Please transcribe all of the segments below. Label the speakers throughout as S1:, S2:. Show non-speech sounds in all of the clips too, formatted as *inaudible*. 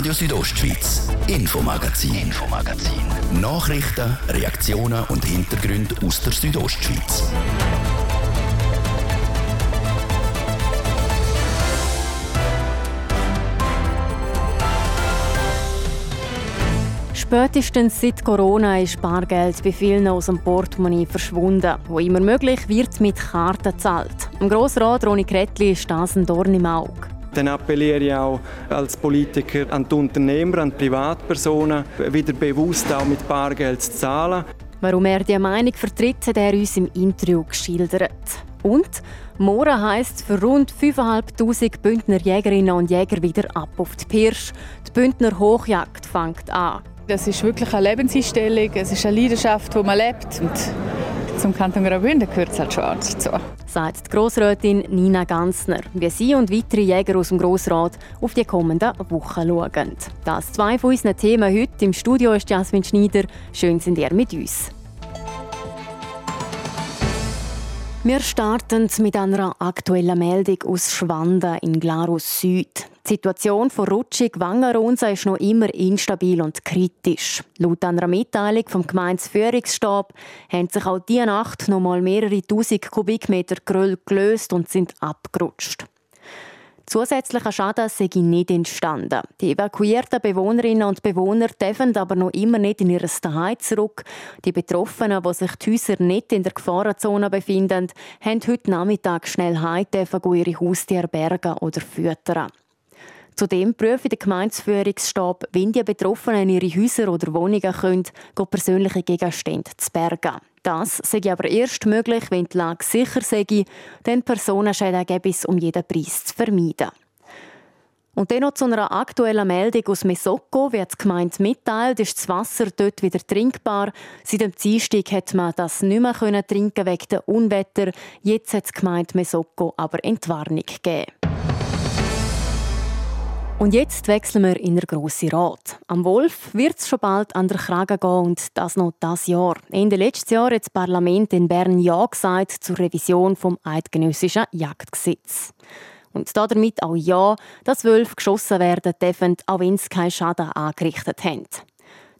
S1: Radio Südostschweiz, Infomagazin, Infomagazin. Nachrichten, Reaktionen und Hintergründe aus der Südostschweiz.
S2: Spätestens seit Corona ist Bargeld bei vielen aus dem Portemonnaie verschwunden. Wo immer möglich wird mit Karten gezahlt. Im Grossrat Ronny Kretli ist das ein Dorn im Auge.
S3: Dann appelliere ich auch als Politiker an die Unternehmer, an die Privatpersonen, wieder bewusst auch mit Bargeld zu zahlen.
S2: Warum er diese Meinung vertritt, hat er uns im Interview geschildert. Und Mora heisst für rund 5'500 Bündner Jägerinnen und Jäger wieder ab auf die Pirsch. Die Bündner Hochjagd fängt an.
S4: Das ist wirklich eine Lebenseinstellung, es ist eine Leidenschaft, die man lebt. Und zum Kanton Graubünden gehört es halt schon dazu.
S2: Sagt die Grossrätin Nina Gansner, wie sie und weitere Jäger aus dem Grossrat auf die kommenden Wochen schauen. Das zwei von unseren Themen heute. Im Studio ist Jasmin Schneider. Schön sind ihr mit uns. Wir starten mit einer aktuellen Meldung aus Schwanden in Glarus Süd. Die Situation von Rutschig Wangerunsa ist noch immer instabil und kritisch. Laut einer Mitteilung vom Gemeindeführungsstab haben sich auch diese Nacht noch mal mehrere tausend Kubikmeter Gröll gelöst und sind abgerutscht. Zusätzlicher Schaden sei nicht entstanden. Die evakuierten Bewohnerinnen und Bewohner dürfen aber noch immer nicht in ihr Zuhause zurück. Die Betroffenen, die sich die Häuser nicht in der Gefahrenzone befinden, haben heute Nachmittag schnell heim ihre Haustiere bergen oder füttern. Zudem prüft der Gemeindeführungsstab, wenn die Betroffenen ihre Häuser oder Wohnungen können, persönliche Gegenstände zu bergen. Das sei aber erst möglich, wenn die Lage sicher sei, denn Personenschäden gäbe es um jeden Preis zu vermeiden. Und dann noch zu einer aktuellen Meldung aus Mesoko. Wie die Gemeinde mitteilt, ist das Wasser dort wieder trinkbar. Seit dem Dienstag hat man das nicht mehr trinken wegen der Unwetter. Jetzt hat die Gemeinde Mesoko aber Entwarnung gegeben. Und jetzt wechseln wir in der grossen Rat. Am Wolf wird es schon bald an der Kragen gehen und das noch das Jahr. Ende letztes Jahr hat das Parlament in Bern Ja gesagt zur Revision vom eidgenössischen Jagdgesetz. Und damit auch Ja, dass Wölfe geschossen werden dürfen, auch wenn sie keinen Schaden angerichtet haben.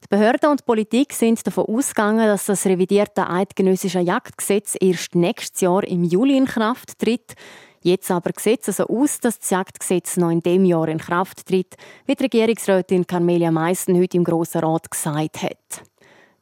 S2: Die Behörden und die Politik sind davon ausgegangen, dass das revidierte eidgenössische Jagdgesetz erst nächstes Jahr im Juli in Kraft tritt. Jetzt aber sieht es so aus, dass das Jagdgesetz noch in dem Jahr in Kraft tritt, wie die Regierungsrätin Carmelia Meissen heute im Grossen Rat gesagt hat.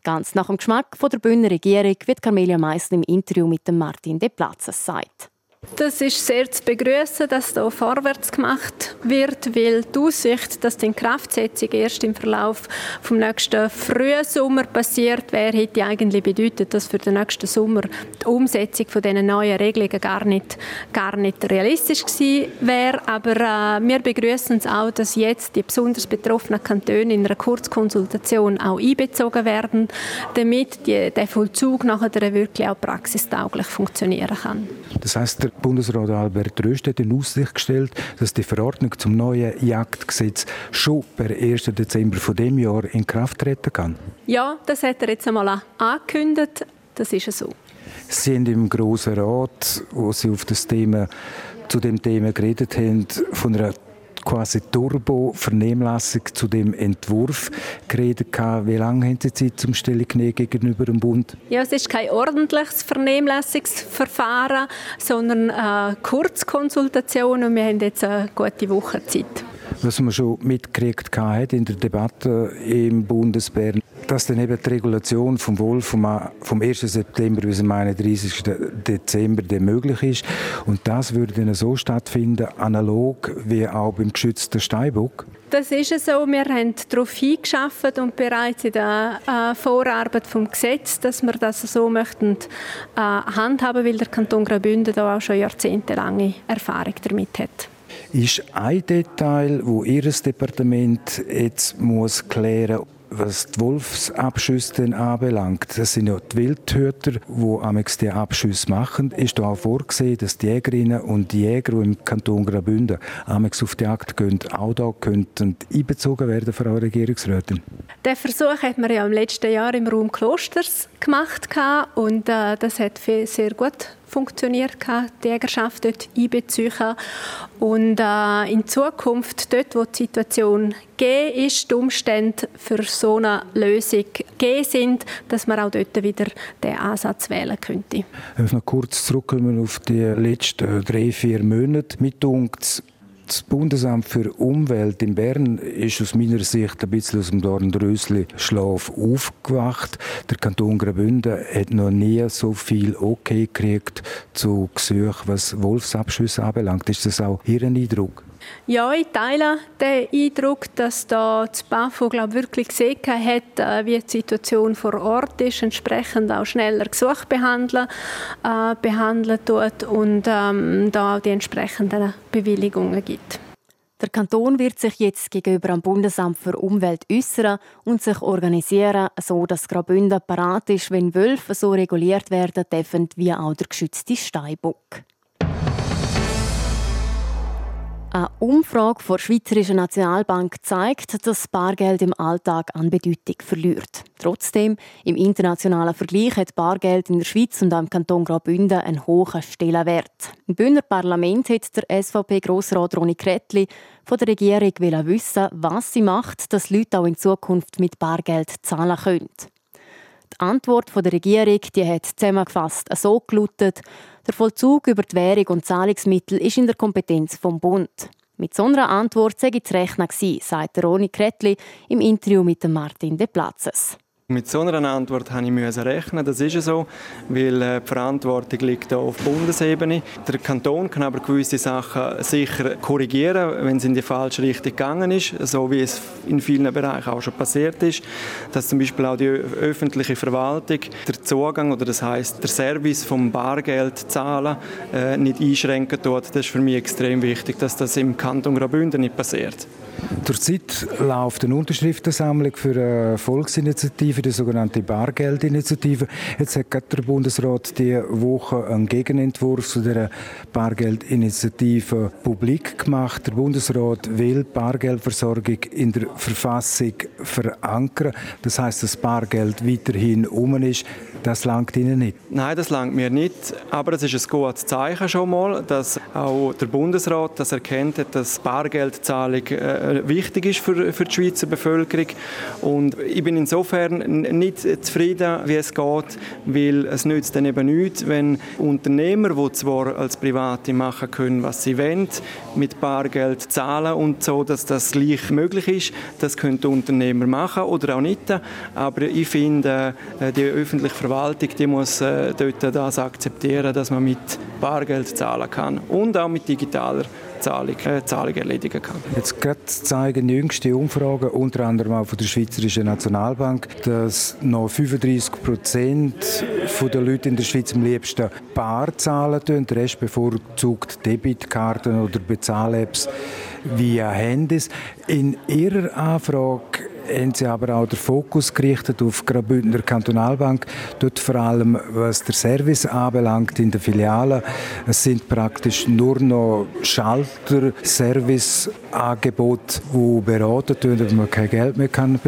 S2: Ganz nach dem Geschmack von der Bündner Regierung wird Carmelia Meissen im Interview mit Martin De Platzes sagt.
S5: Das ist sehr zu begrüßen, dass da vorwärts gemacht wird, weil die Aussicht, dass die Inkraftsetzung erst im Verlauf vom nächsten frühen Sommer passiert wäre, hätte eigentlich bedeutet, dass für den nächsten Sommer die Umsetzung von diesen neuen Regelungen gar nicht, gar nicht realistisch gewesen wäre. Aber äh, wir begrüßen es auch, dass jetzt die besonders betroffenen Kantone in einer Kurzkonsultation auch einbezogen werden, damit die, der Vollzug nachher wirklich auch praxistauglich funktionieren kann.
S6: Das heißt, Bundesrat Albert Röst hat in Aussicht gestellt, dass die Verordnung zum neuen Jagdgesetz schon per 1. Dezember von dem Jahr in Kraft treten kann.
S5: Ja, das hat er jetzt einmal angekündigt. Das ist so.
S6: Sie sind im Grossen Rat, wo Sie auf das Thema zu dem Thema geredet haben, von einer quasi Turbo-Vernehmlassung zu dem Entwurf geredet. Wie lange haben Sie Zeit zum Stellungnehmen gegenüber dem Bund?
S5: Ja, es ist kein ordentliches Vernehmlassungsverfahren, sondern eine Kurzkonsultation und wir haben jetzt eine gute Woche Zeit
S6: was man schon mitgekriegt hat in der Debatte im Bundesbern, dass dann eben die Regulation vom Wolf vom, vom 1. September bis zum 31. Dezember möglich ist. Und das würde dann so stattfinden, analog wie auch beim geschützten Steinbock.
S5: Das ist so. Wir haben darauf hingeschafft und bereits in der äh, Vorarbeit vom Gesetz, dass wir das so möchten äh, handhaben, weil der Kanton Graubünden da auch schon jahrzehntelange Erfahrung damit hat
S6: ist ein Detail, wo Ihr Departement jetzt muss klären was die Wolfsabschüsse anbelangt, das sind ja die Wildhüter, die amigs die Abschüsse machen, ist da auch vorgesehen, dass die Jägerinnen und Jäger, die im Kanton Graubünden amigs auf die Jagd gehen, auch da könnten einbezogen werden, Frau Regierungsrätin?
S5: Der Versuch hat man ja im letzten Jahr im Raum Klosters gemacht und äh, das hat sehr gut funktioniert, die Jägerschaft dort einbeziehen. Und äh, in Zukunft, dort wo die Situation gegeben ist, die Umstände für so eine Lösung gegeben sind, dass man auch dort wieder den Ansatz wählen könnte.
S6: Noch kurz zurückkommen auf die letzten drei, vier Monate. Mit uns das Bundesamt für Umwelt in Bern ist aus meiner Sicht ein bisschen aus dem Dornrösli-Schlaf aufgewacht. Der Kanton Graubünden hat noch nie so viel Okay gekriegt zu Gesuchen, was Wolfsabschüsse anbelangt. Ist das auch Ihr Eindruck?
S5: Ja, ich teile den Eindruck, dass da das BAFO glaub, wirklich gesehen hat, äh, wie die Situation vor Ort ist, entsprechend auch schneller Gesuche behandeln, äh, behandeln tut und ähm, da auch die entsprechenden Bewilligungen gibt.
S2: Der Kanton wird sich jetzt gegenüber dem Bundesamt für Umwelt äußern und sich organisieren, so dass Graubünden parat ist, wenn Wölfe so reguliert werden dürfen wie auch der geschützte Steinbock. Eine Umfrage der Schweizerischen Nationalbank zeigt, dass Bargeld im Alltag an Bedeutung verliert. Trotzdem, im internationalen Vergleich hat Bargeld in der Schweiz und am Kanton Graubünden einen hohen Stellenwert. Im Bündner Parlament hat der SVP-Grossrat Roni Kretli von der Regierung wissen, was sie macht, dass Leute auch in Zukunft mit Bargeld zahlen können. Die Antwort der Regierung die hat zusammengefasst so gelautet, der Vollzug über die Währung und Zahlungsmittel ist in der Kompetenz vom Bund. Mit so einer Antwort sei zu rechnen gewesen, sagt Roni Kretli im Interview mit Martin De Platzes.
S3: Mit so einer Antwort habe ich rechnen. Das ist so, weil äh, die Verantwortung liegt auf Bundesebene. Der Kanton kann aber gewisse Sachen sicher korrigieren, wenn es in die falsche Richtung gegangen ist, so wie es in vielen Bereichen auch schon passiert ist, dass zum Beispiel auch die öffentliche Verwaltung der Zugang oder das heißt der Service vom Bargeld zahlen äh, nicht einschränken tut. Das ist für mich extrem wichtig, dass das im Kanton Graubünden nicht passiert.
S6: Zurzeit läuft eine Unterschriftensammlung für eine Volksinitiative, die sogenannte Bargeldinitiative. Jetzt hat der Bundesrat diese Woche einen Gegenentwurf zu der Bargeldinitiative publik gemacht. Der Bundesrat will Bargeldversorgung in der Verfassung verankern. Das heißt, dass Bargeld weiterhin um ist. Das langt Ihnen nicht?
S3: Nein, das langt mir nicht. Aber es ist ein gutes Zeichen schon mal, dass auch der Bundesrat das erkennt hat, dass Bargeldzahlung äh, wichtig ist für, für die Schweizer Bevölkerung. Und ich bin insofern nicht zufrieden, wie es geht, weil es nützt dann eben nichts, wenn Unternehmer, die zwar als Private machen können, was sie wollen, mit Bargeld zahlen und so, dass das gleich möglich ist. Das können Unternehmer machen oder auch nicht. Aber ich finde, äh, die öffentliche Verwaltung die muss äh, dort das akzeptieren, dass man mit Bargeld zahlen kann und auch mit digitaler Zahlung, äh, Zahlung erledigen kann.
S6: Jetzt gerade zeigen jüngste Umfragen, unter anderem auch von der Schweizerischen Nationalbank, dass noch 35 Prozent der Leute in der Schweiz am liebsten bar zahlen tun. Der Rest bevorzugt Debitkarten oder Bezahl-Apps via Handys. In Ihrer Anfrage haben sie aber auch den Fokus gerichtet auf Graubündner Kantonalbank. Dort vor allem, was der Service anbelangt in der Filiale. Es sind praktisch nur noch Schalter, Serviceangebote, die beraten werden, man kein Geld mehr kann.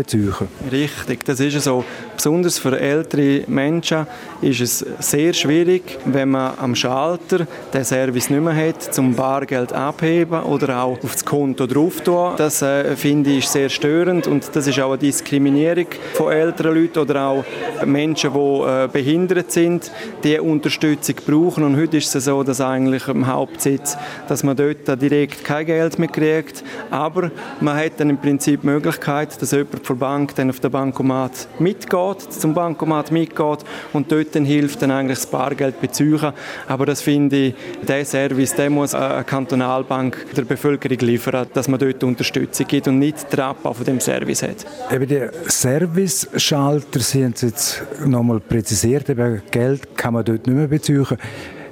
S3: Richtig, das ist so. Besonders für ältere Menschen ist es sehr schwierig, wenn man am Schalter den Service nicht mehr hat, zum Bargeld abheben oder auch auf das Konto drauf tun. Das äh, finde ich sehr störend und das ist auch eine Diskriminierung von älteren Leuten oder auch Menschen, die äh, behindert sind, die Unterstützung brauchen. Und heute ist es so, dass eigentlich im Hauptsitz, dass man dort direkt kein Geld mehr kriegt. Aber man hat dann im Prinzip die Möglichkeit, dass jemand von der Bank dann auf den Bankomat mitgeht, zum Bankomat mitgeht und dort dann hilft, dann eigentlich das Bargeld beziehen. Aber das finde ich, der Service, der muss eine Kantonalbank der Bevölkerung liefern, dass man dort Unterstützung gibt und nicht den Abbau von dem Service hat.
S6: Eben die Service-Schalter, Sie haben es jetzt nochmal präzisiert, eben Geld kann man dort nicht mehr beziehen.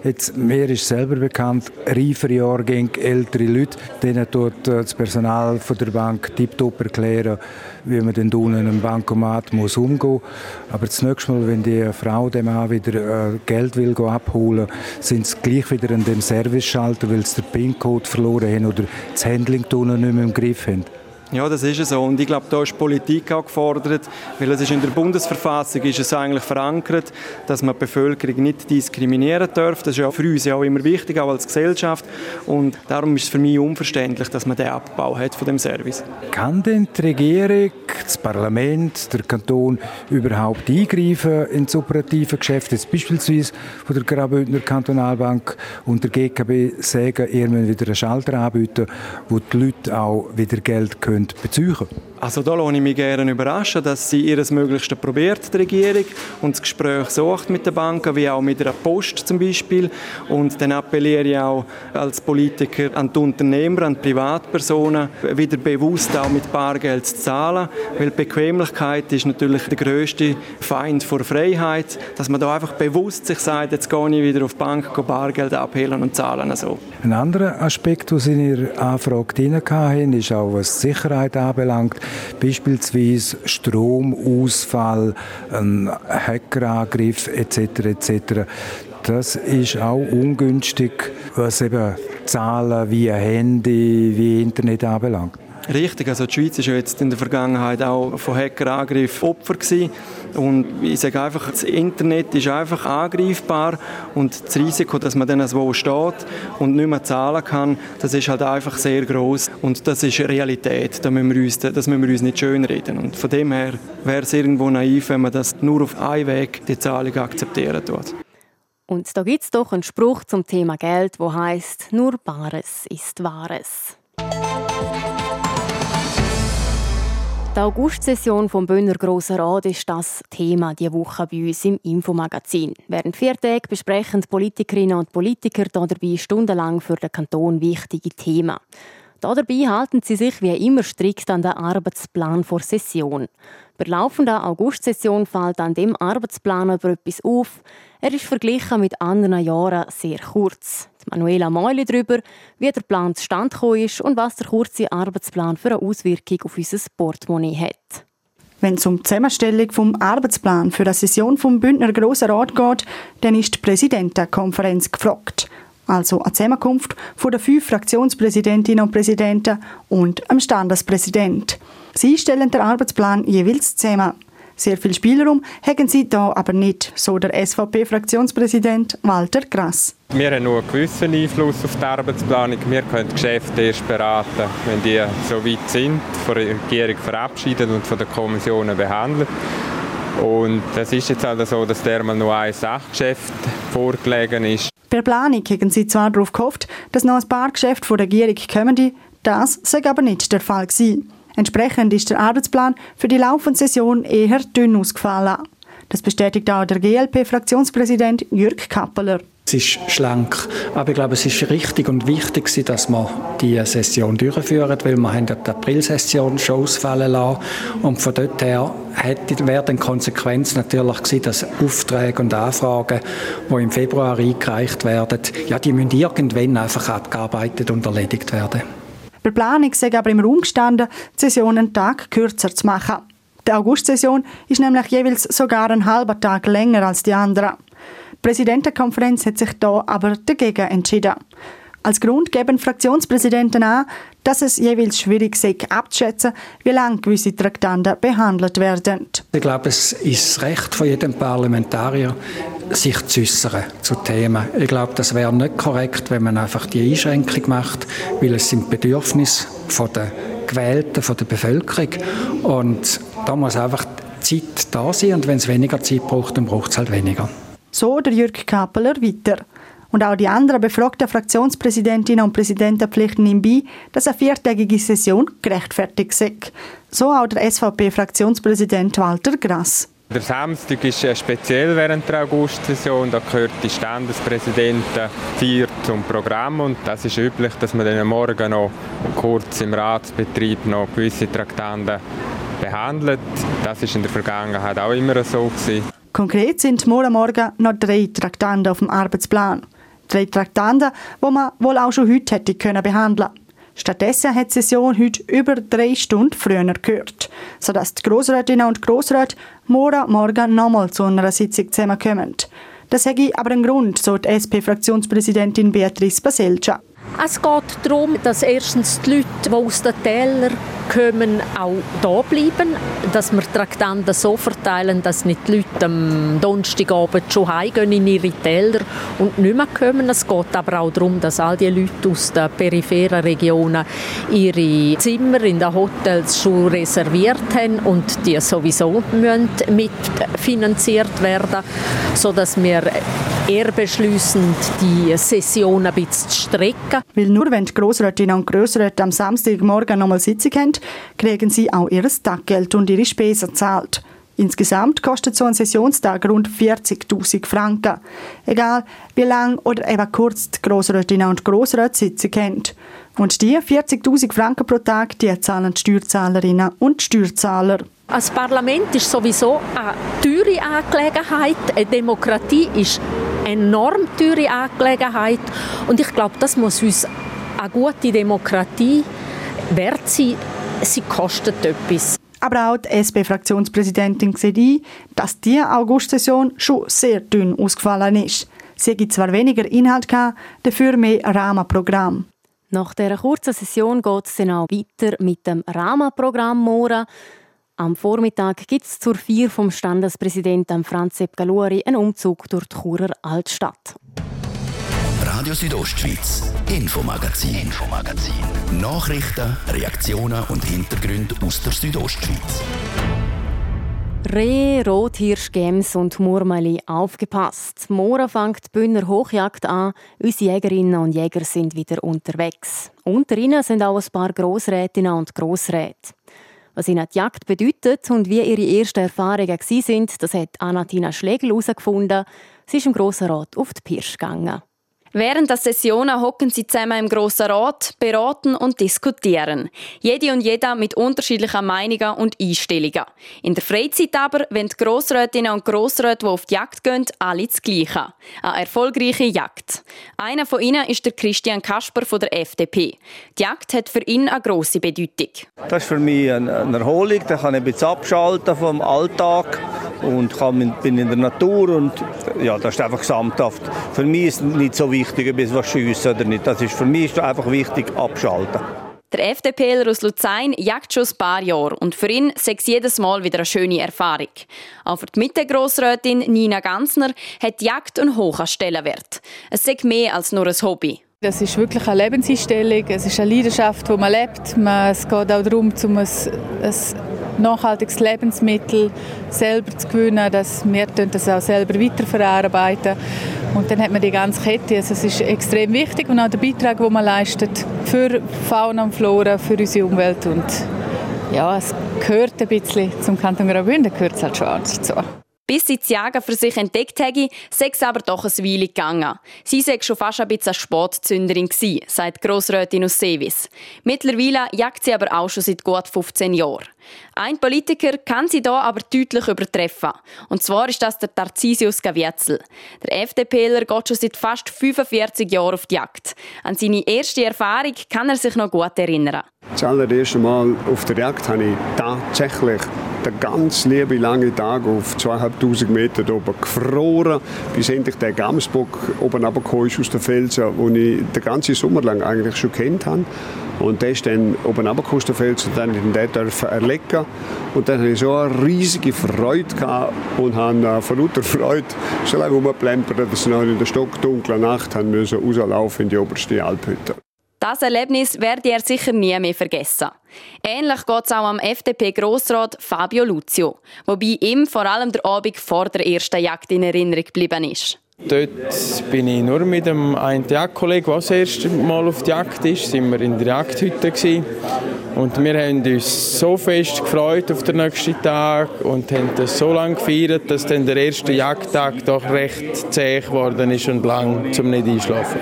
S6: Jetzt, mir ist selber bekannt, reifere Jahrgänge, ältere Leute, denen tut äh, das Personal von der Bank tiptop erklären, wie man denn unten im Bankomat muss umgehen muss. Aber das nächste Mal, wenn die Frau dem Mann wieder äh, Geld will abholen, sind sie gleich wieder an dem Service-Schalter, weil sie den PIN-Code verloren haben oder das Handling nicht mehr im Griff haben.
S3: Ja, das ist so. Und ich glaube, da ist Politik auch gefordert, weil es ist in der Bundesverfassung ist es eigentlich verankert, dass man die Bevölkerung nicht diskriminieren darf. Das ist ja für uns auch immer wichtig, auch als Gesellschaft. Und darum ist es für mich unverständlich, dass man den Abbau hat von dem Service.
S6: Kann denn die Regierung, das Parlament, der Kanton überhaupt eingreifen ins operative Geschäft, jetzt beispielsweise von der Graubündner Kantonalbank und der GKB sagen, ihr müsst wieder einen Schalter anbieten, wo die Leute auch wieder Geld können beziehen
S3: Also da lasse ich mich gerne überraschen, dass sie ihr Möglichstes probiert, die Regierung, und das Gespräch sucht mit den Banken, wie auch mit der Post zum Beispiel. Und dann appelliere ich auch als Politiker an die Unternehmer, an die Privatpersonen, wieder bewusst auch mit Bargeld zu zahlen, weil Bequemlichkeit ist natürlich der größte Feind vor Freiheit, dass man da einfach bewusst sich sagt, jetzt gehe ich wieder auf die Bank, gehe Bargeld abheben und zahlen. So.
S6: Ein anderer Aspekt, den Sie in Ihrer Anfrage drin hatten, ist auch, was Sicherheit anbelangt, beispielsweise Stromausfall, ein Hackerangriff etc. etc. Das ist auch ungünstig, was eben Zahlen wie Handy, wie Internet anbelangt.
S3: Richtig, also die Schweiz ist ja jetzt in der Vergangenheit auch von Hackerangriffen Opfer gewesen. Und ich sage einfach, das Internet ist einfach angreifbar und das Risiko, dass man dann wo steht und nicht mehr zahlen kann, das ist halt einfach sehr groß und das ist Realität. Da müssen wir uns, das müssen wir uns nicht schönreden. Und von dem her wäre es irgendwo naiv, wenn man das nur auf einen Weg die Zahlung akzeptieren tut.
S2: Und da gibt es doch einen Spruch zum Thema Geld, wo heißt: Nur Bares ist Wahres. Die Augustsession vom Bönner Grossen Rat ist das Thema diese Woche bei uns im Infomagazin. Während vier Tagen besprechen Politikerinnen und Politiker dabei stundenlang für den Kanton wichtige Themen. Dabei halten sie sich wie immer strikt an den Arbeitsplan vor Session. Bei der laufenden Augustsession fällt an dem Arbeitsplan aber etwas auf. Er ist verglichen mit anderen Jahren sehr kurz. Manuela Meuli darüber, wie der Plan zustande gekommen ist und was der kurze Arbeitsplan für eine Auswirkung auf unser Portemonnaie hat.
S7: Wenn es um die Zusammenstellung vom Arbeitsplan für die Session vom Bündner Grossen Rat geht, dann ist die Präsidentenkonferenz gefragt. Also eine Zusammenkunft von den fünf Fraktionspräsidentinnen und Präsidenten und dem Standespräsident. Sie stellen den Arbeitsplan jeweils zusammen. Sehr viel Spielraum haben sie da aber nicht, so der SVP-Fraktionspräsident Walter Grass.
S8: Wir haben nur einen gewissen Einfluss auf die Arbeitsplanung. Wir können Geschäfte erst beraten, wenn die so weit sind, von der Regierung verabschiedet und von den Kommissionen behandelt. Und es ist jetzt halt so, dass der mal nur ein Sachgeschäft vorgelegen ist.
S7: Per Planung haben sie zwar darauf gehofft, dass noch ein paar Geschäfte von der Regierung kommen, das sei aber nicht der Fall gewesen. Entsprechend ist der Arbeitsplan für die laufende Session eher dünn ausgefallen. Das bestätigt auch der GLP-Fraktionspräsident Jürg Kappeler.
S9: Es ist schlank, aber ich glaube, es ist richtig und wichtig, dass wir diese Session durchführen, weil wir haben die April-Session schon ausfallen lassen und von dort her wäre die Konsequenz natürlich gewesen, dass Aufträge und Anfragen, die im Februar eingereicht werden, ja, die müssen irgendwann einfach abgearbeitet und erledigt werden.
S7: Bei Planung sei aber im Raum gestanden, die Session einen Tag kürzer zu machen. Die Augustsession ist nämlich jeweils sogar einen halben Tag länger als die andere. Die Präsidentenkonferenz hat sich da aber dagegen entschieden. Als Grund geben Fraktionspräsidenten an, dass es jeweils schwierig sei abzuschätzen, wie lange gewisse Traktanten behandelt werden.
S9: Ich glaube, es ist das Recht von jedem Parlamentarier, sich zu äußern zu Themen. Ich glaube, das wäre nicht korrekt, wenn man einfach die Einschränkung macht, weil es sind Bedürfnisse von der Gewählten, von der Bevölkerung und da muss einfach Zeit da sein und wenn es weniger Zeit braucht, dann braucht es halt weniger.
S7: So der Jürg Kappeler weiter. Und auch die anderen befragten Fraktionspräsidentinnen und Präsidenten pflichten ihm bei, dass eine viertägige Session gerechtfertigt sei. So auch der SVP-Fraktionspräsident Walter Grass.
S8: Der Samstag ist speziell während der Augustsession. Da gehört die Standespräsidenten vier zum Programm und das ist üblich, dass man dann morgen noch kurz im Ratsbetrieb noch gewisse Traktanten behandelt. Das ist in der Vergangenheit auch immer so gewesen.
S7: Konkret sind morgen Morgen noch drei Traktanten auf dem Arbeitsplan. Drei Traktanten, die man wohl auch schon heute hätte können behandeln Stattdessen hat die Session heute über drei Stunden früher gehört, sodass die Grossrätinnen und Grossräte morgen Morgen nochmal zu einer Sitzung zusammenkommen. Das hätte aber einen Grund, so die SP-Fraktionspräsidentin Beatrice Baselca.
S10: Es geht darum, dass erstens die Leute, die aus den Tälern können auch da bleiben, dass wir Traktanten so verteilen, dass nicht die Leute am Donnerstagabend schon heimgehen in ihre Täler und nicht mehr kommen. Es geht aber auch darum, dass all die Leute aus den peripheren Regionen ihre Zimmer in den Hotels schon reserviert haben und die sowieso mitfinanziert werden, sodass wir eher beschließen, die Session ein bisschen zu strecken.
S7: Weil nur wenn die Grossrätinnen und Grossräte am Samstagmorgen nochmal Sitzung haben, kriegen sie auch ihr Taggeld und ihre Spesen gezahlt. Insgesamt kostet so ein Sessionstag rund 40.000 Franken. Egal, wie lang oder eben kurz die Grossrätinnen und Grossräte Sitzung haben. Und die 40.000 Franken pro Tag, die zahlen die Steuerzahlerinnen und Steuerzahler.
S10: Als Parlament ist sowieso eine teure Angelegenheit. Eine Demokratie ist enorm teure Angelegenheit. Und ich glaube, das muss uns eine gute Demokratie wert sein. Sie kostet etwas.
S7: Aber auch die SP-Fraktionspräsidentin sieht ein, dass die Augustsession schon sehr dünn ausgefallen ist. Sie gibt zwar weniger Inhalt, gehabt, dafür mehr Rahmenprogramm.
S2: Nach dieser kurzen Session geht es dann auch weiter mit dem Rahmenprogramm morgen. Am Vormittag gibt es zur Feier vom Standespräsidenten Franz Sepp Galuri einen Umzug durch die Churer Altstadt.
S1: Radio Südostschweiz, Infomagazin, Infomagazin. Nachrichten, Reaktionen und Hintergründe aus der Südostschweiz.
S2: Reh, Rothirsch, Gems und Murmeli, aufgepasst. Morgen fängt die Bühner Hochjagd an. Unsere Jägerinnen und Jäger sind wieder unterwegs. Unter ihnen sind auch ein paar Grossrätinnen und Grossräte. Was ihnen die Jagd bedeutet und wie ihre ersten Erfahrungen waren, das hat Anatina Schlegel herausgefunden. Sie ist im Grossen Rat auf die Pirsch gegangen.
S11: Während der Sessionen hocken sie zusammen im Grossen Rat, beraten und diskutieren. Jede und jeder mit unterschiedlichen Meinungen und Einstellungen. In der Freizeit aber wollen die Grossrätinnen und Grossräte, die auf die Jagd gehen, alle das Gleiche. Eine erfolgreiche Jagd. Einer von ihnen ist der Christian Kasper von der FDP. Die Jagd hat für ihn eine grosse Bedeutung.
S12: Das ist für mich eine Erholung, da kann ich ein bisschen abschalten vom Alltag und bin in der Natur und ja, das ist einfach gesamthaft. Für mich ist es nicht so wichtig, ob ich was schiessen oder nicht. Das ist für mich ist einfach wichtig, abschalten.
S11: Der FDPler aus Luzern jagt schon ein paar Jahre und für ihn sei es jedes Mal wieder eine schöne Erfahrung. Auch für die Mittegrossrätin Nina Gansner hat die Jagd einen hohen Stellenwert. Es sei mehr als nur ein Hobby.
S4: Das ist wirklich eine Lebenseinstellung, es ist eine Leidenschaft, die man lebt. Es geht auch darum, um ein, ein nachhaltiges Lebensmittel selber zu gewinnen, dass wir das auch selber weiterverarbeiten. Und dann hat man die ganze Kette. Also es ist extrem wichtig und auch der Beitrag, den man leistet für Fauna und Flora, für unsere Umwelt und ja, es gehört ein bisschen zum Kanton Graubünden, gehört es halt schon dazu.
S11: Bis sie das Jagen für sich entdeckt hätte, sei es aber doch ein Weile gegangen. Sie sei schon fast ein bisschen Sportzünderin gewesen, sagt Grossrätin aus Sevis. Mittlerweile jagt sie aber auch schon seit gut 15 Jahren. Ein Politiker kann sie da aber deutlich übertreffen. Und zwar ist das der Tarsisius Gavietzel. Der FDPler geht schon seit fast 45 Jahren auf die Jagd. An seine erste Erfahrung kann er sich noch gut erinnern.
S13: Das allererste Mal auf der Jagd habe ich tatsächlich den ganz lieben langen Tag auf 2500 Meter oben gefroren, bis endlich der Gamsbock oben runtergekommen ist aus den Felsen, den ich den ganzen Sommer lang eigentlich schon kennt habe. Und der ist dann oben runtergekommen aus den Felsen und dann den dürfen erlegen. Und dann hatte ich so eine riesige Freude gehabt und habe von lauter Freude so lange rumgeplempert, dass ich noch in der stockdunklen Nacht rauslaufen in die oberste Alphütte.
S11: Das Erlebnis werde er sicher nie mehr vergessen. Ähnlich geht es auch am FDP-Grossrat Fabio Luzio, wobei ihm vor allem der Abend vor der ersten Jagd in Erinnerung geblieben ist.
S14: Dort bin ich nur mit dem einen Jagdkollegen, der das erste Mal auf die Jagd ist, sind wir in der Jagdhütte gewesen. und wir haben uns so fest gefreut auf den nächsten Tag und haben das so lange gefeiert, dass dann der erste Jagdtag doch recht zäh geworden ist und lang zum nicht einschlafen.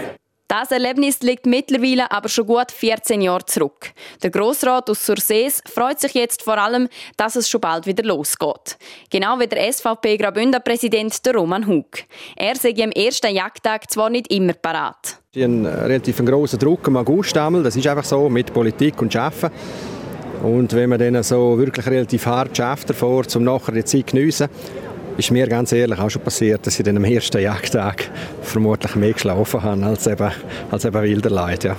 S11: Das Erlebnis liegt mittlerweile aber schon gut 14 Jahre zurück. Der Grossrat aus Sursees freut sich jetzt vor allem, dass es schon bald wieder losgeht. Genau wie der SVP Graubünden-Präsident Roman Hug. Er sei am ersten Jagdtag zwar nicht immer parat.
S15: Ein relativ grossen Druck am August. Das ist einfach so mit Politik und Arbeiten. Und wenn man dann so wirklich relativ hart schafft davor, um nachher die Zeit geniessen, ist mir ganz ehrlich auch schon passiert, dass ich dann am ersten Jagdtag vermutlich mehr geschlafen habe als eben, als eben wilder Leid, ja.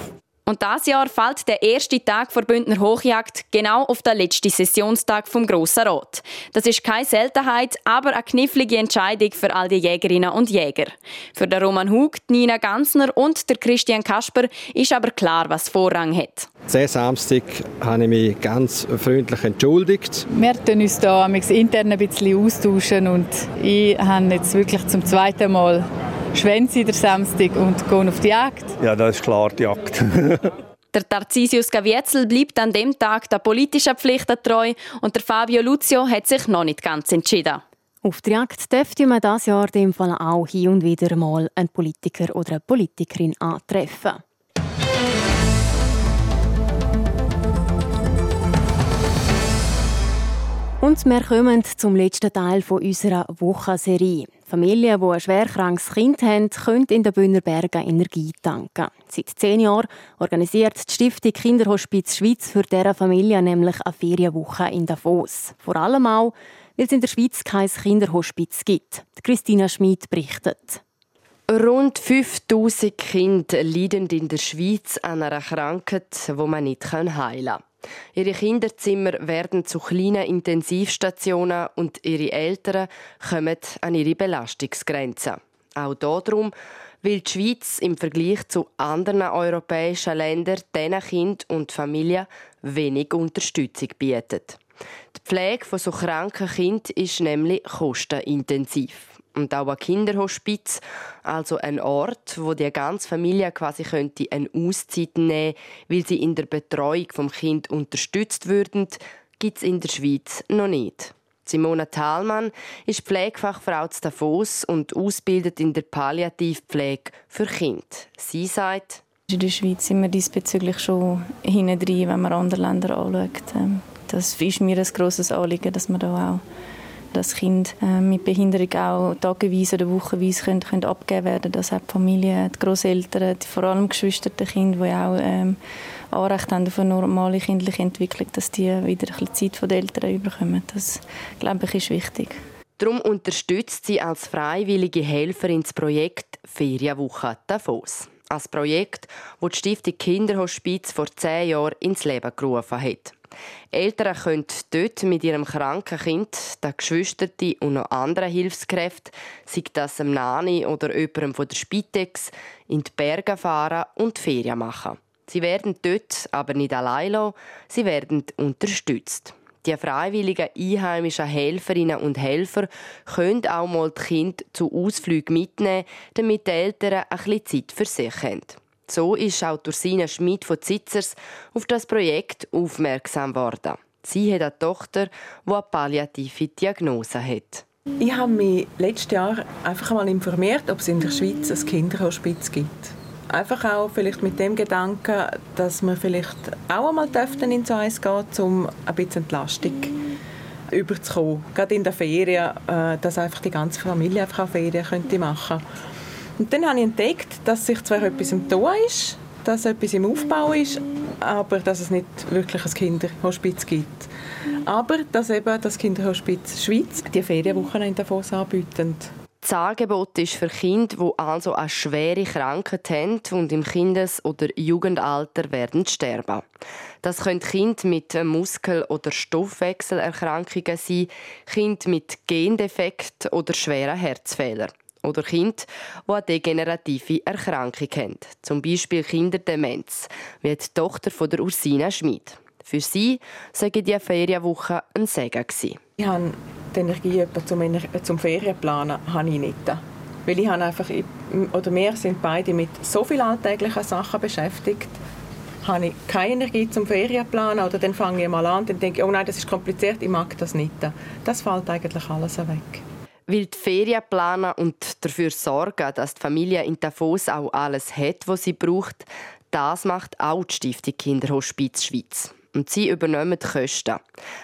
S11: Und das Jahr fällt der erste Tag der Bündner Hochjagd genau auf den letzten Sessionstag vom Grossen Rat. Das ist keine Seltenheit, aber eine knifflige Entscheidung für all die Jägerinnen und Jäger. Für den Roman Hug, Nina Gansner und der Christian Kasper ist aber klar, was Vorrang hat.
S15: Diesen Samstag habe ich mich ganz freundlich entschuldigt.
S4: Wir tun uns hier intern ein bisschen austauschen und ich habe jetzt wirklich zum zweiten Mal Schwänze der Samstag und gehen auf die Jagd?
S12: Ja, das ist klar die Jagd. *laughs*
S11: Der Tarzisius Gavietzel bleibt an dem Tag der politischen Pflichten treu und der Fabio Luzio hat sich noch nicht ganz entschieden.
S2: Auf die Jagd dürfte man dieses Jahr dem Fall auch hin und wieder mal einen Politiker oder eine Politikerin antreffen. Und wir kommen zum letzten Teil unserer Wochenserie. Familien, die ein schwerkrankes Kind haben, können in den Bühner Bergen Energie tanken. Seit zehn Jahren organisiert die Stiftung Kinderhospiz Schweiz für diese Familie nämlich eine Ferienwoche in Davos. Vor allem auch, weil es in der Schweiz kein Kinderhospiz gibt. Christina Schmid berichtet.
S16: Rund 5000 Kinder leiden in der Schweiz an einer Krankheit, die man nicht heilen kann. Ihre Kinderzimmer werden zu kleinen Intensivstationen und ihre Eltern kommen an ihre Belastungsgrenzen. Auch darum, weil die Schweiz im Vergleich zu anderen europäischen Ländern diesen Kind und Familien wenig Unterstützung bietet. Die Pflege von so kranken Kindern ist nämlich kostenintensiv und auch ein Kinderhospiz, also ein Ort, wo die ganze Familie quasi könnte eine Auszeit nehmen, weil sie in der Betreuung vom Kind unterstützt würden, gibt es in der Schweiz noch nicht. Simona Thalmann ist Pflegefachfrau zu Davos und ausbildet in der Palliativpflege für Kinder. Sie sagt,
S17: in der Schweiz sind wir diesbezüglich schon hinten drin, wenn man andere Länder anschaut. Ähm, das ist mir ein grosses Anliegen, dass man da auch dass Kinder äh, mit Behinderung auch tageweise oder wochenweise können, können abgegeben werden dass auch die Familie, die Großeltern, vor allem Geschwister der Kinder, die auch ähm, Anrecht haben auf eine normale kindliche Entwicklung, dass die wieder ein bisschen Zeit von den Eltern überkommen. Das, glaube ich, ist wichtig.
S16: Darum unterstützt sie als freiwillige Helferin das Projekt Ferienwoche Davos. Ein Projekt, das die Stiftung Kinderhospiz vor zehn Jahren ins Leben gerufen hat. Eltern können dort mit ihrem kranken Kind, den Geschwistern und noch anderen Hilfskräften, sei das einem Nani oder jemandem von der Spitex, in die Berge fahren und Ferien machen. Sie werden dort aber nicht allein sie werden unterstützt. Die freiwilligen einheimischen Helferinnen und Helfer können auch mal die Kinder zu Ausflügen mitnehmen, damit die Eltern ein bisschen Zeit für sich haben. So ist auch Ursina Schmid von Zitzers auf das Projekt aufmerksam worden. Sie hat eine Tochter, die eine palliative Diagnose hat.
S18: Ich habe mich letztes Jahr einfach mal informiert, ob es in der Schweiz ein Kinderhospiz gibt. Einfach auch vielleicht mit dem Gedanken, dass man vielleicht auch einmal in so eins gehen um ein bisschen Entlastung überzukommen. Gerade in der Ferien, äh, dass einfach die ganze Familie einfach auch Ferien machen könnte. Und dann habe ich entdeckt, dass sich zwar etwas im Tor ist, dass etwas im Aufbau ist, aber dass es nicht wirklich ein Kinderhospiz gibt. Aber dass eben das Kinderhospiz Schweiz die Ferienwochen in Davos anbietet.
S16: Das Angebot ist für Kinder, die also eine schwere Krankheit haben und im Kindes- oder Jugendalter werden sterben. Das können Kinder mit Muskel- oder Stoffwechselerkrankungen sein, Kinder mit Gendefekt oder schweren Herzfehlern oder Kinder, die eine degenerative Erkrankung haben, zum Beispiel Kinderdemenz, wie die Tochter von der Ursina Schmid. Für sie sei die Ferienwoche ein Segen.
S18: Ich habe die Energie zum, zum Ferienplanen habe ich nicht. Weil ich habe einfach, oder wir sind beide mit so vielen alltäglichen Sachen beschäftigt, habe ich keine Energie zum Ferienplanen oder dann fange ich mal an und denke, oh nein, das ist kompliziert, ich mag das nicht. Das fällt eigentlich alles weg
S16: weil die Ferien planen und dafür sorgen, dass die Familie in Davos auch alles hat, was sie braucht, das macht auch die Stiftung Kinderhospiz Schweiz. Und sie übernehmen die Kosten.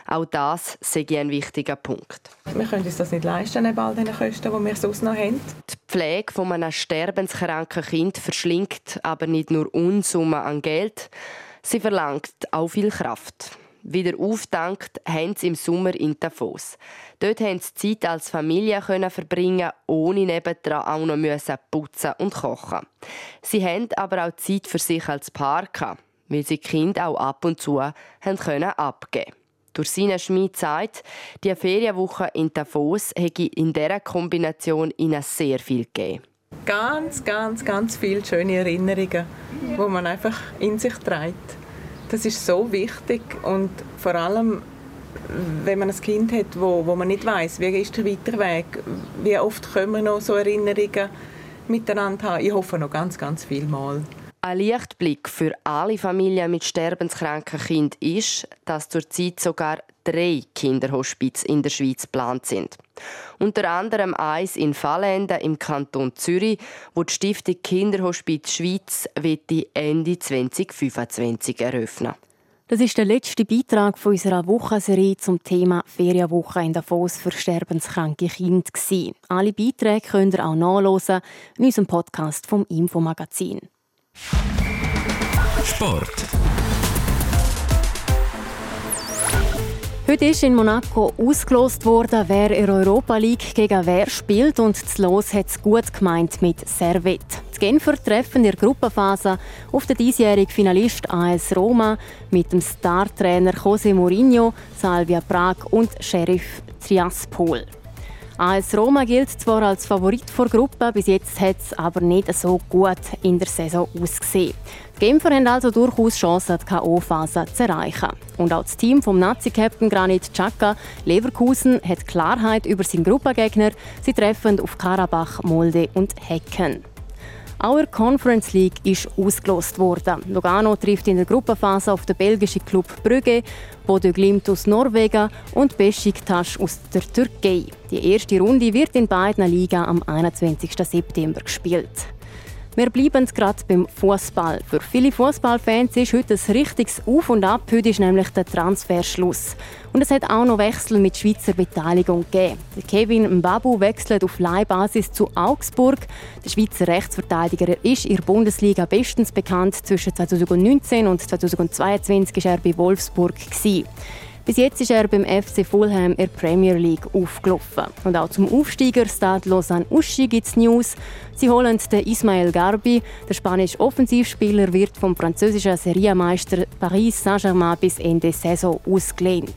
S16: Auch das sehe ich ein wichtiger Punkt.
S18: Wir können uns das nicht leisten, neben all den Kosten, die wir sonst noch haben.
S16: Die Pflege von einem sterbenskranken Kind verschlingt aber nicht nur Unsummen an Geld, sie verlangt auch viel Kraft. Wieder auftankt haben sie im Sommer in Davos. Dort haben sie Zeit als Familie verbringen, ohne nebendran auch noch müssen putzen und kochen. Sie haben aber auch Zeit für sich als Paar gehabt, weil sie Kinder auch ab und zu haben können abgeben durch seine Schmied sagt, die Ferienwoche in Davos hätte in dieser Kombination ihnen sehr viel gegeben.
S18: Ganz, ganz, ganz viele schöne Erinnerungen, die man einfach in sich trägt. Das ist so wichtig und vor allem, wenn man ein Kind hat, wo, wo man nicht weiß, wie ist der weitere Weg, wie oft können wir noch so Erinnerungen miteinander haben. Ich hoffe noch ganz, ganz viel Mal.
S16: Ein Lichtblick für alle Familien mit sterbenskranken Kindern ist, dass zurzeit sogar drei Kinderhospiz in der Schweiz geplant sind. Unter anderem eins in Fallenden im Kanton Zürich, wo die Stiftung Kinderhospiz Schweiz Ende 2025 eröffnen
S2: das ist der letzte Beitrag von unserer Wochenserie zum Thema Ferienwoche in Davos für sterbenskranke Kinder. Alle Beiträge könnt ihr auch nachlesen in unserem Podcast vom Infomagazin.
S1: Sport.
S2: Heute ist in Monaco ausgelost worden, wer in Europa League gegen wer spielt und das Los hat es gut gemeint mit Servet. Die Genfer treffen in der Gruppenphase auf den diesjährigen Finalist AS Roma mit dem Startrainer José Mourinho, Salvia Prag und Sheriff Triaspol. AS Roma gilt zwar als Favorit der Gruppe, bis jetzt hat es aber nicht so gut in der Saison ausgesehen. Die Genfer haben also durchaus Chancen, die K.O.-Phase zu erreichen. Und auch das Team vom Nazi-Captain Granit Xhaka Leverkusen hat Klarheit über seinen Gruppengegner. Sie treffen auf Karabach, Molde und Hecken. Auch in Conference League ist ausgelost worden. Lugano trifft in der Gruppenphase auf den belgischen Club Brügge, Bodø Glimt aus Norwegen und Besiktas aus der Türkei. Die erste Runde wird in beiden Ligen am 21. September gespielt. Wir bleiben gerade beim Fußball. Für viele Fußballfans ist heute ein richtiges Auf und Ab. Heute ist nämlich der Transferschluss. Und es hat auch noch Wechsel mit Schweizer Beteiligung gegeben. Kevin Mbabu wechselt auf Leihbasis zu Augsburg. Der Schweizer Rechtsverteidiger ist in der Bundesliga bestens bekannt. Zwischen 2019 und 2022 war er bei Wolfsburg. Bis jetzt ist er beim FC Fulham in der Premier League aufgelaufen. Und auch zum Aufsteiger Stade Lausanne Uschi gibt es News. Sie holen den Ismael Garbi. Der spanische Offensivspieler wird vom französischen Serienmeister Paris Saint-Germain bis Ende Saison ausgelehnt.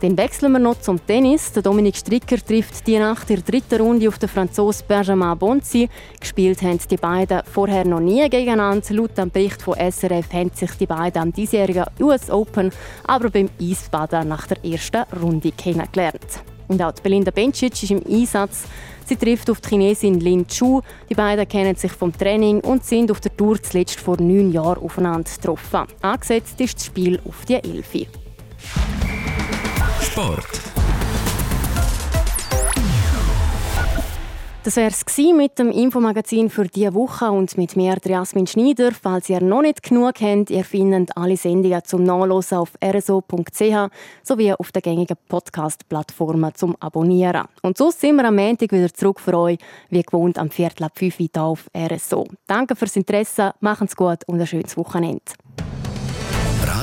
S2: Dann wechseln wir noch zum Tennis. Der Dominik Stricker trifft die Nacht in der dritten Runde auf den Franzosen Benjamin Bonzi. Gespielt haben die beiden vorher noch nie gegeneinander. Laut dem Bericht von SRF haben sich die beiden am diesjährigen US Open aber beim Eisbaden nach der ersten Runde kennengelernt. Und auch Belinda Bencic ist im Einsatz. Sie trifft auf die Chinesin Lin Chu. Die beiden kennen sich vom Training und sind auf der Tour zuletzt vor neun Jahren aufeinander getroffen. Angesetzt ist das Spiel auf die Elfi.
S1: Sport.
S2: Das wäre es mit dem Infomagazin für diese Woche und mit mir, Jasmin Schneider. Falls ihr noch nicht genug habt, ihr findet alle Sendungen zum Nachlesen auf rso.ch sowie auf den gängigen Podcast-Plattformen zum Abonnieren. Und so sind wir am Montag wieder zurück für euch, wie gewohnt am Viertel ab 5 Uhr auf RSO. Danke fürs Interesse, machen's gut und ein schönes Wochenende.